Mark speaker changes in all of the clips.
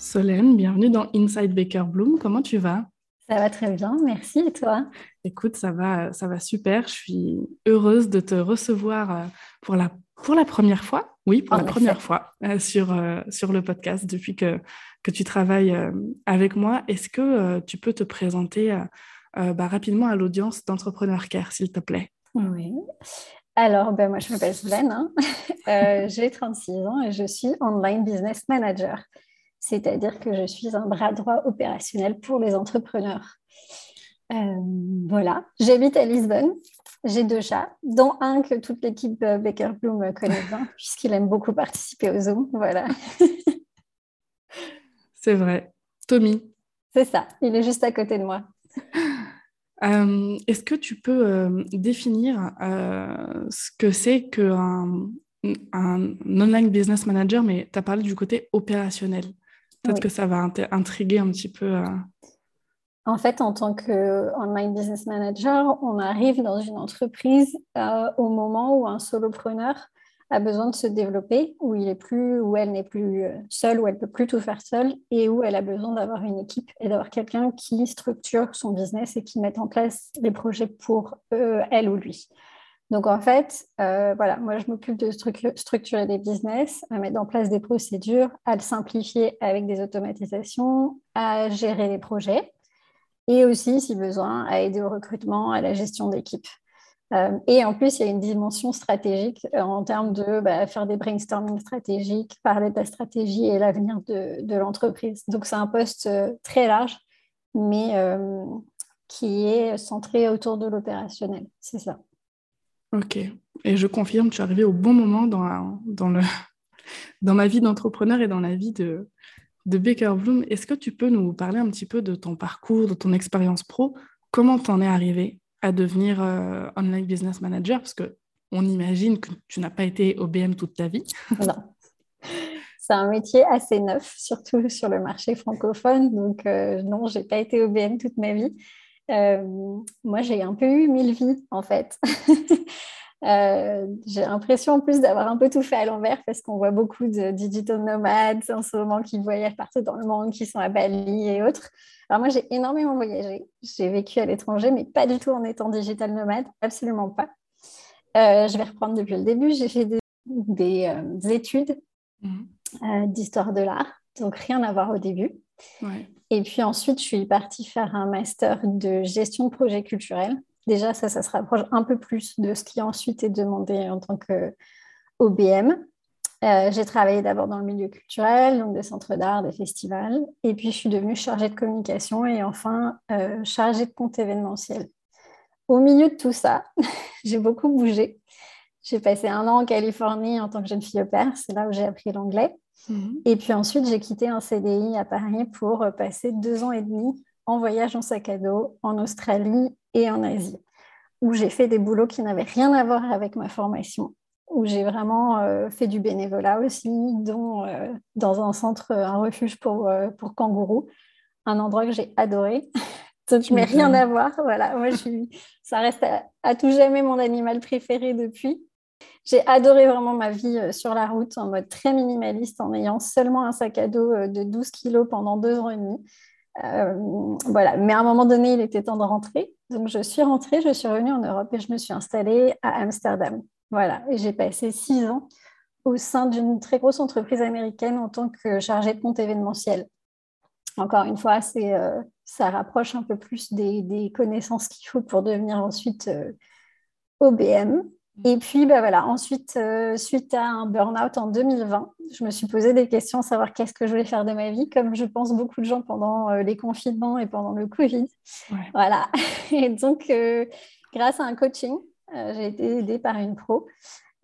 Speaker 1: Solène, bienvenue dans Inside Baker Bloom. Comment tu vas?
Speaker 2: Ça va très bien, merci. Et toi?
Speaker 1: Écoute, ça va, ça va super. Je suis heureuse de te recevoir euh, pour la, pour la première fois. Oui, pour la première fois euh, sur, euh, sur le podcast depuis que, que tu travailles avec moi. Est-ce que tu peux te présenter bah, rapidement à l'audience d'Entrepreneur Care, s'il te plaît?
Speaker 2: Oui. Alors, ben, moi, je m'appelle Solène. Hein. J'ai 36 ans et je suis Online Business Manager c'est-à-dire que je suis un bras droit opérationnel pour les entrepreneurs. Euh, voilà, j'habite à Lisbonne, j'ai deux chats, dont un que toute l'équipe euh, Baker Bloom connaît bien, puisqu'il aime beaucoup participer aux Zoom. Voilà.
Speaker 1: C'est vrai. Tommy.
Speaker 2: C'est ça, il est juste à côté de moi.
Speaker 1: Euh, est-ce que tu peux définir ce que c'est qu'un un online business manager, mais tu as parlé du côté opérationnel? Peut-être que ça va intriguer un petit peu. Euh.
Speaker 2: En fait, en tant qu'online business manager, on arrive dans une entreprise euh, au moment où un solopreneur a besoin de se développer, où il est plus, où elle n'est plus euh, seule, où elle peut plus tout faire seule, et où elle a besoin d'avoir une équipe et d'avoir quelqu'un qui structure son business et qui mette en place les projets pour elle ou lui. Donc en fait, euh, voilà, moi je m'occupe de structurer des business, à mettre en place des procédures, à le simplifier avec des automatisations, à gérer les projets et aussi, si besoin, à aider au recrutement, à la gestion d'équipe. Euh, et en plus, il y a une dimension stratégique euh, en termes de bah, faire des brainstorming stratégiques, parler de la stratégie et l'avenir de, de l'entreprise. Donc c'est un poste très large, mais qui est centré autour de l'opérationnel. C'est ça.
Speaker 1: Ok. Et je confirme, tu es arrivé au bon moment dans, dans, le, dans ma vie d'entrepreneur et dans la vie de, de Baker Bloom. Est-ce que tu peux nous parler un petit peu de ton parcours, de ton expérience pro? Comment tu en es arrivé à devenir euh, online business manager? Parce qu'on imagine que tu n'as pas été OBM toute ta vie.
Speaker 2: Non. C'est un métier assez neuf, surtout sur le marché francophone. Donc, euh, non, je n'ai pas été OBM toute ma vie. Euh, moi, j'ai un peu eu mille vies, en fait. Euh, j'ai l'impression en plus d'avoir un peu tout fait à l'envers parce qu'on voit beaucoup de digital nomades en ce moment qui voyagent partout dans le monde, qui sont à Bali et autres. Alors moi, j'ai énormément voyagé. J'ai vécu à l'étranger, mais pas du tout en étant digital nomade, absolument pas. Euh, je vais reprendre depuis le début. J'ai fait des, études mmh. d'histoire de l'art, donc rien à voir au début. Et puis ensuite, je suis partie faire un master de gestion de projet culturel. Déjà, ça, ça se rapproche un peu plus de ce qui ensuite est demandé en tant que OBM. Euh, j'ai travaillé d'abord dans le milieu culturel, donc des centres d'art, des festivals. Et puis, je suis devenue chargée de communication et enfin euh, chargée de compte événementiel. Au milieu de tout ça, j'ai beaucoup bougé. J'ai passé un an en Californie en tant que jeune fille au père. C'est là où j'ai appris l'anglais. Mhm. Et puis ensuite, j'ai quitté un CDI à Paris pour euh, passer deux ans et demi en voyage en sac à dos en Australie et en Asie, où j'ai fait des boulots qui n'avaient rien à voir avec ma formation, où j'ai vraiment euh, fait du bénévolat aussi, dont euh, dans un centre, un refuge pour, pour kangourous, un endroit que j'ai adoré. Donc, je n'ai rien à voir. Voilà, moi, je ça reste à, tout jamais mon animal préféré depuis. J'ai adoré vraiment ma vie euh, sur la route en mode très minimaliste, en ayant seulement un sac à dos euh, de 12 kilos pendant deux ans et demi. Euh, voilà, mais à un moment donné, il était temps de rentrer. Donc, je suis rentrée, je suis revenue en Europe et je me suis installée à Amsterdam. Voilà, et j'ai passé six ans au sein d'une très grosse entreprise américaine en tant que chargée de compte événementiel. Encore une fois, ça rapproche un peu plus des, connaissances qu'il faut pour devenir ensuite OBM. Et puis, bah voilà, ensuite, euh, suite à un burn-out en 2020, je me suis posé des questions, savoir qu'est-ce que je voulais faire de ma vie, comme je pense beaucoup de gens pendant euh, les confinements et pendant le Covid. Voilà. Et donc, euh, grâce à un coaching, j'ai été aidée par une pro.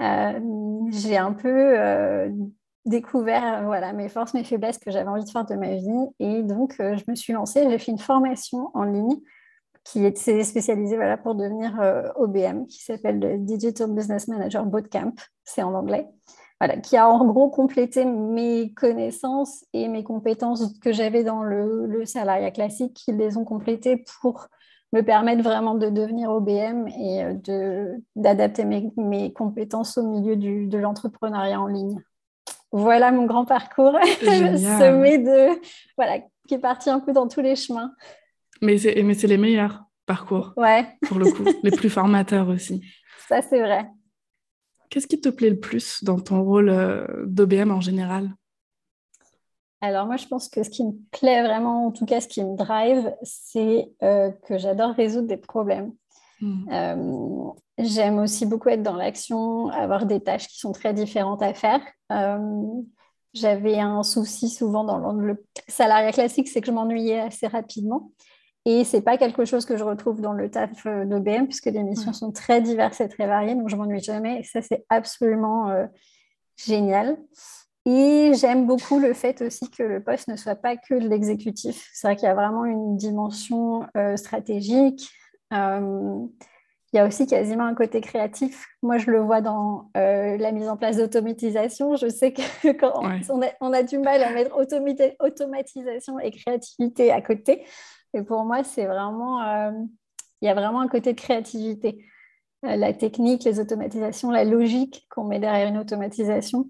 Speaker 2: j'ai un peu découvert voilà, mes forces, mes faiblesses que j'avais envie de faire de ma vie. Et donc, je me suis lancée, j'ai fait une formation en ligne qui est spécialisée voilà, pour devenir OBM, qui s'appelle le Digital Business Manager Bootcamp, c'est en anglais. Voilà, qui a en gros complété mes connaissances et mes compétences que j'avais dans le, le salariat classique, qui les ont complétées pour me permettre vraiment de devenir OBM et euh, d'adapter mes, mes, compétences au milieu du, de l'entrepreneuriat en ligne. Voilà mon grand parcours semé de voilà qui est parti un peu dans tous les chemins.
Speaker 1: Mais c'est mais c'est les meilleurs parcours.
Speaker 2: Ouais.
Speaker 1: Pour le coup, les plus formateurs aussi.
Speaker 2: Ça c'est vrai.
Speaker 1: Qu'est-ce qui te plaît le plus dans ton rôle euh, d'OBM en général?
Speaker 2: Alors moi, je pense que ce qui me plaît vraiment, en tout cas ce qui me drive, c'est euh, que j'adore résoudre des problèmes. Hmm. Euh, j'aime aussi beaucoup être dans l'action, avoir des tâches qui sont très différentes à faire. Euh, j'avais un souci souvent dans le salariat classique, c'est que je m'ennuyais assez rapidement. Et ce n'est pas quelque chose que je retrouve dans le taf d'OBM, puisque les missions sont très diverses et très variées, donc je m'ennuie jamais. Et ça, c'est absolument génial. Et j'aime beaucoup le fait aussi que le poste ne soit pas que de l'exécutif. C'est vrai qu'il y a vraiment une dimension euh, stratégique. Euh, il y a aussi quasiment un côté créatif. Moi, je le vois dans euh, la mise en place d'automatisation. Je sais que quand on, a, du mal à mettre automatisation et créativité à côté. Et pour moi, c'est vraiment, il y a vraiment un côté de créativité. la technique, les automatisations, la logique qu'on met derrière une automatisation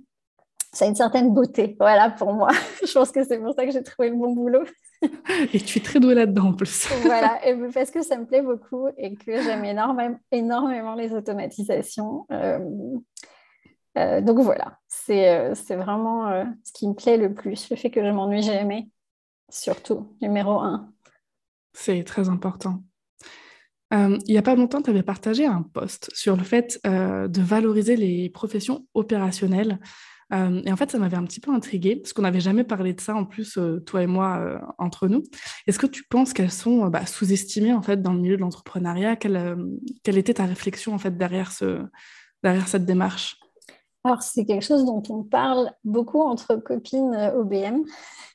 Speaker 2: ça a une certaine beauté, voilà, pour moi. je pense que c'est pour ça que j'ai trouvé le bon boulot.
Speaker 1: et tu es très douée là-dedans en plus.
Speaker 2: voilà, et parce que ça me plaît beaucoup et que j'aime énormément, énormément les automatisations. Euh, euh, donc voilà, c'est euh, vraiment ce qui me plaît le plus, le fait que je m'ennuie jamais, surtout, numéro un.
Speaker 1: C'est très important. il n'y a pas longtemps, tu avais partagé un post sur le fait de valoriser les professions opérationnelles euh, et en fait, ça m'avait un petit peu intriguée, parce qu'on n'avait jamais parlé de ça, en plus, euh, toi et moi, euh, entre nous. Est-ce que tu penses qu'elles sont bah, sous-estimées, en fait, dans le milieu de l'entrepreneuriat? Quelle, quelle, était ta réflexion, en fait, derrière, ce, derrière cette démarche?
Speaker 2: Alors, c'est quelque chose dont on parle beaucoup entre copines OBM.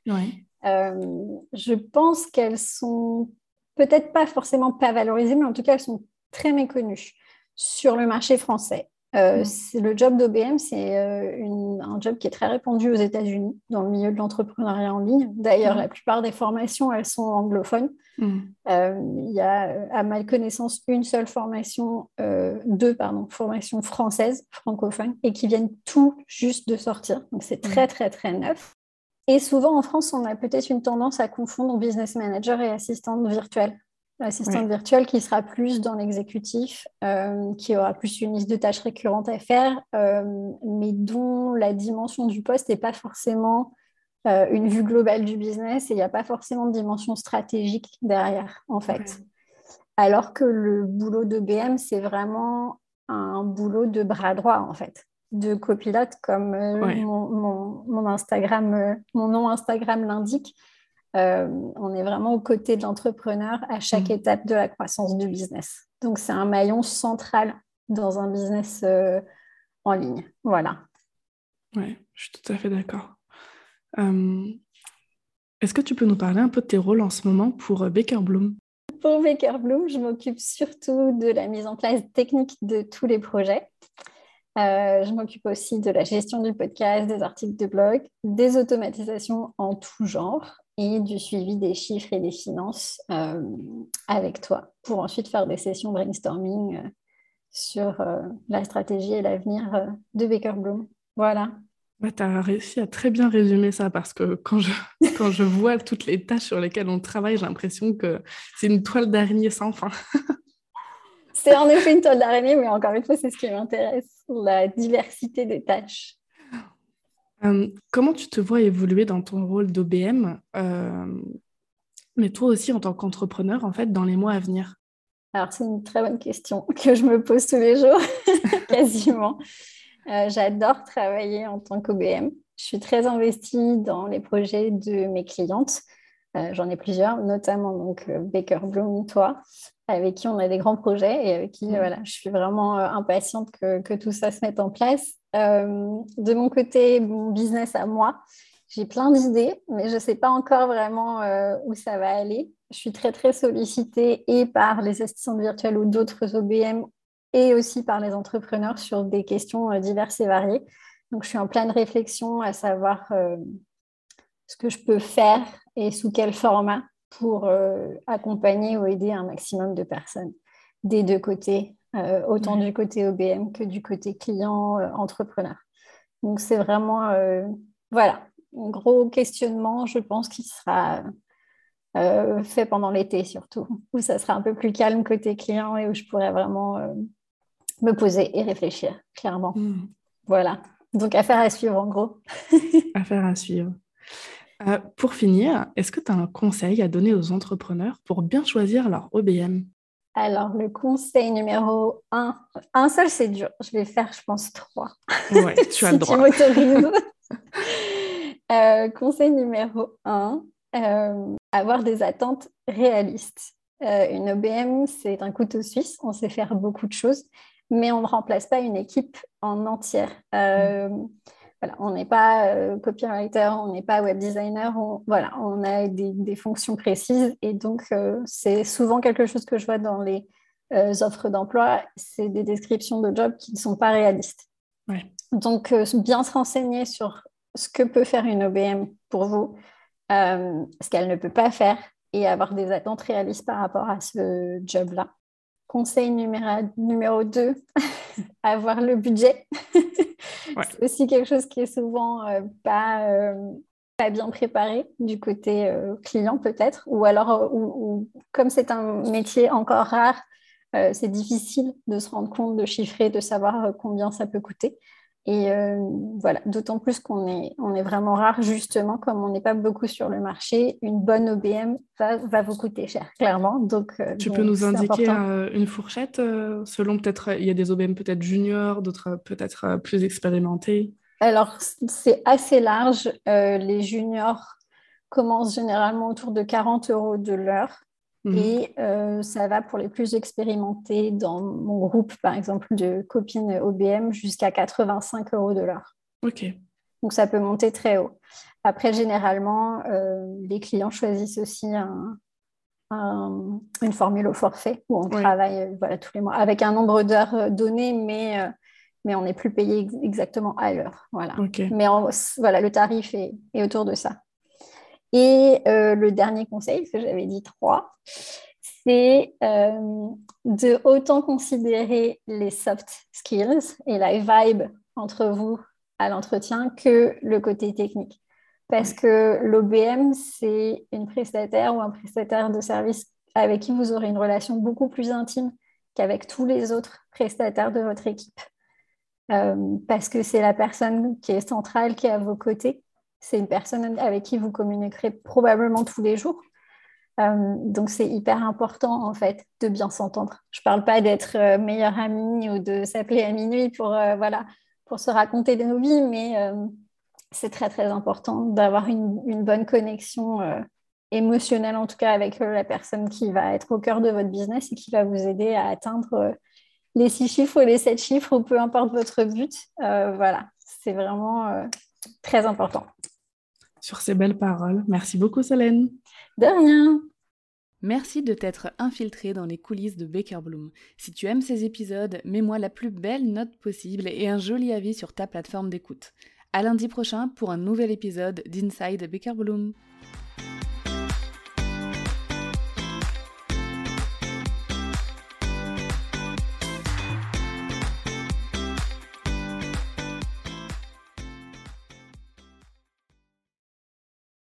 Speaker 1: Oui.
Speaker 2: Je pense qu'elles sont peut-être pas forcément pas valorisées, mais en tout cas, elles sont très méconnues sur le marché français. Euh, le job d'OBM, c'est euh, un job qui est très répandu aux États-Unis, dans le milieu de l'entrepreneuriat en ligne. D'ailleurs, la plupart des formations, elles sont anglophones. Euh, il y a, à ma connaissance, une seule formation, deux, pardon, formations françaises, francophones, et qui viennent tout juste de sortir. Donc, c'est très, très, très neuf. Et souvent, en France, on a peut-être une tendance à confondre business manager et assistante virtuelle. Assistante virtuelle qui sera plus dans l'exécutif, euh, qui aura plus une liste de tâches récurrentes à faire, euh, mais dont la dimension du poste n'est pas forcément euh, une vue globale du business et il n'y a pas forcément de dimension stratégique derrière, en fait. Alors que le boulot de BM, c'est vraiment un boulot de bras droit, en fait, de copilote, comme mon, Instagram, mon nom Instagram l'indique. Euh, on est vraiment aux côtés de l'entrepreneur à chaque mm. étape de la croissance du business. Donc, c'est un maillon central dans un business euh, en ligne. Voilà.
Speaker 1: Oui, je suis tout à fait d'accord. Euh, est-ce que tu peux nous parler un peu de tes rôles en ce moment pour Baker Bloom?
Speaker 2: Pour Baker Bloom, je m'occupe surtout de la mise en place technique de tous les projets. Je m'occupe aussi de la gestion du podcast, des articles de blog, des automatisations en tout genre et du suivi des chiffres et des finances euh, avec toi pour ensuite faire des sessions brainstorming euh, sur euh, la stratégie et l'avenir de Baker Bloom. Voilà.
Speaker 1: tu as réussi à très bien résumer ça parce que quand je, quand je vois toutes les tâches sur lesquelles on travaille, j'ai l'impression que c'est une toile d'araignée sans fin.
Speaker 2: c'est en effet une toile d'araignée, mais encore une fois, c'est ce qui m'intéresse, la diversité des tâches.
Speaker 1: Euh, comment tu te vois évoluer dans ton rôle d'OBM, euh, mais toi aussi en tant qu'entrepreneur, en fait, dans les mois à venir?
Speaker 2: Alors, c'est une très bonne question que je me pose tous les jours, quasiment. Euh, j'adore travailler en tant qu'OBM. Je suis très investie dans les projets de mes clientes. J'en ai plusieurs, notamment donc Baker Bloom, toi, avec qui on a des grands projets et avec qui mm. voilà, je suis vraiment impatiente que, que, tout ça se mette en place. de mon côté, mon business à moi, j'ai plein d'idées, mais je ne sais pas encore vraiment où ça va aller. Je suis très, très sollicitée et par les assistants virtuels ou d'autres OBM et aussi par les entrepreneurs sur des questions diverses et variées. Donc, je suis en pleine réflexion à savoir euh, ce que je peux faire et sous quel format pour euh, accompagner ou aider un maximum de personnes des deux côtés, euh, autant du côté OBM que du côté client entrepreneur. Donc, c'est vraiment, voilà, un gros questionnement, je pense, qui sera fait pendant l'été surtout, où ça sera un peu plus calme côté client et où je pourrais vraiment me poser et réfléchir, clairement. Mmh. Voilà. Donc, affaire à suivre, en gros.
Speaker 1: affaire à suivre. Euh, pour finir, est-ce que tu as un conseil à donner aux entrepreneurs pour bien choisir leur OBM
Speaker 2: Alors, le conseil numéro un, un seul, c'est dur. Je vais faire, je pense, trois.
Speaker 1: Ouais, tu as le droit.
Speaker 2: Euh, conseil numéro un, euh, avoir des attentes réalistes. une OBM, c'est un couteau suisse. On sait faire beaucoup de choses mais on ne remplace pas une équipe en entière. Euh, voilà, on n'est pas euh, copywriter, on n'est pas web designer, on, voilà, on a des, fonctions précises et donc euh, c'est souvent quelque chose que je vois dans les offres d'emploi, c'est des descriptions de jobs qui ne sont pas réalistes. Donc bien se renseigner sur ce que peut faire une OBM pour vous, ce qu'elle ne peut pas faire et avoir des attentes réalistes par rapport à ce job-là. Conseil numéro, numéro 2, avoir le budget. C'est aussi quelque chose qui est souvent euh, pas, euh, pas bien préparé du côté euh, client peut-être, ou alors ou, comme c'est un métier encore rare, c'est difficile de se rendre compte, de chiffrer, de savoir combien ça peut coûter. Et euh, voilà, d'autant plus qu'on est, on est vraiment rare, justement, comme on n'est pas beaucoup sur le marché, une bonne OBM va, va vous coûter cher, clairement. Donc,
Speaker 1: euh, tu peux nous indiquer euh, une fourchette selon peut-être, il y a des OBM peut-être juniors, d'autres peut-être plus expérimentés?
Speaker 2: Alors, c'est assez large. les juniors commencent généralement autour de 40 euros de l'heure. Mhm. Et euh, ça va pour les plus expérimentés dans mon groupe, par exemple, de copines OBM, jusqu'à 85 euros de l'heure.
Speaker 1: OK.
Speaker 2: Donc ça peut monter très haut. Après, généralement, euh, les clients choisissent aussi une formule au forfait où on travaille euh, voilà, tous les mois avec un nombre d'heures donné, mais, mais on n'est plus payé exactement à l'heure. Voilà. Mais voilà, le tarif est autour de ça. Et euh, le dernier conseil, parce que j'avais dit trois, c'est euh, de autant considérer les soft skills et la vibe entre vous à l'entretien que le côté technique. Parce que l'OBM, c'est une prestataire ou un prestataire de service avec qui vous aurez une relation beaucoup plus intime qu'avec tous les autres prestataires de votre équipe. Euh, parce que c'est la personne qui est centrale, qui est à vos côtés c'est une personne avec qui vous communiquerez probablement tous les jours. Euh, donc c'est hyper important en fait de bien s'entendre. Je ne parle pas d'être euh, meilleure amie ou de s'appeler à minuit pour, euh, voilà, pour se raconter de nos vies, mais c'est très très important d'avoir une, une, bonne connexion émotionnelle en tout cas avec la personne qui va être au cœur de votre business et qui va vous aider à atteindre les six chiffres ou les sept chiffres ou peu importe votre but. voilà, c'est vraiment très important
Speaker 1: sur ces belles paroles. Merci beaucoup, Solène.
Speaker 2: De rien.
Speaker 3: Merci de t'être infiltré dans les coulisses de Baker Bloom. Si tu aimes ces épisodes, mets-moi la plus belle note possible et un joli avis sur ta plateforme d'écoute. À lundi prochain pour un nouvel épisode d'Inside Baker Bloom.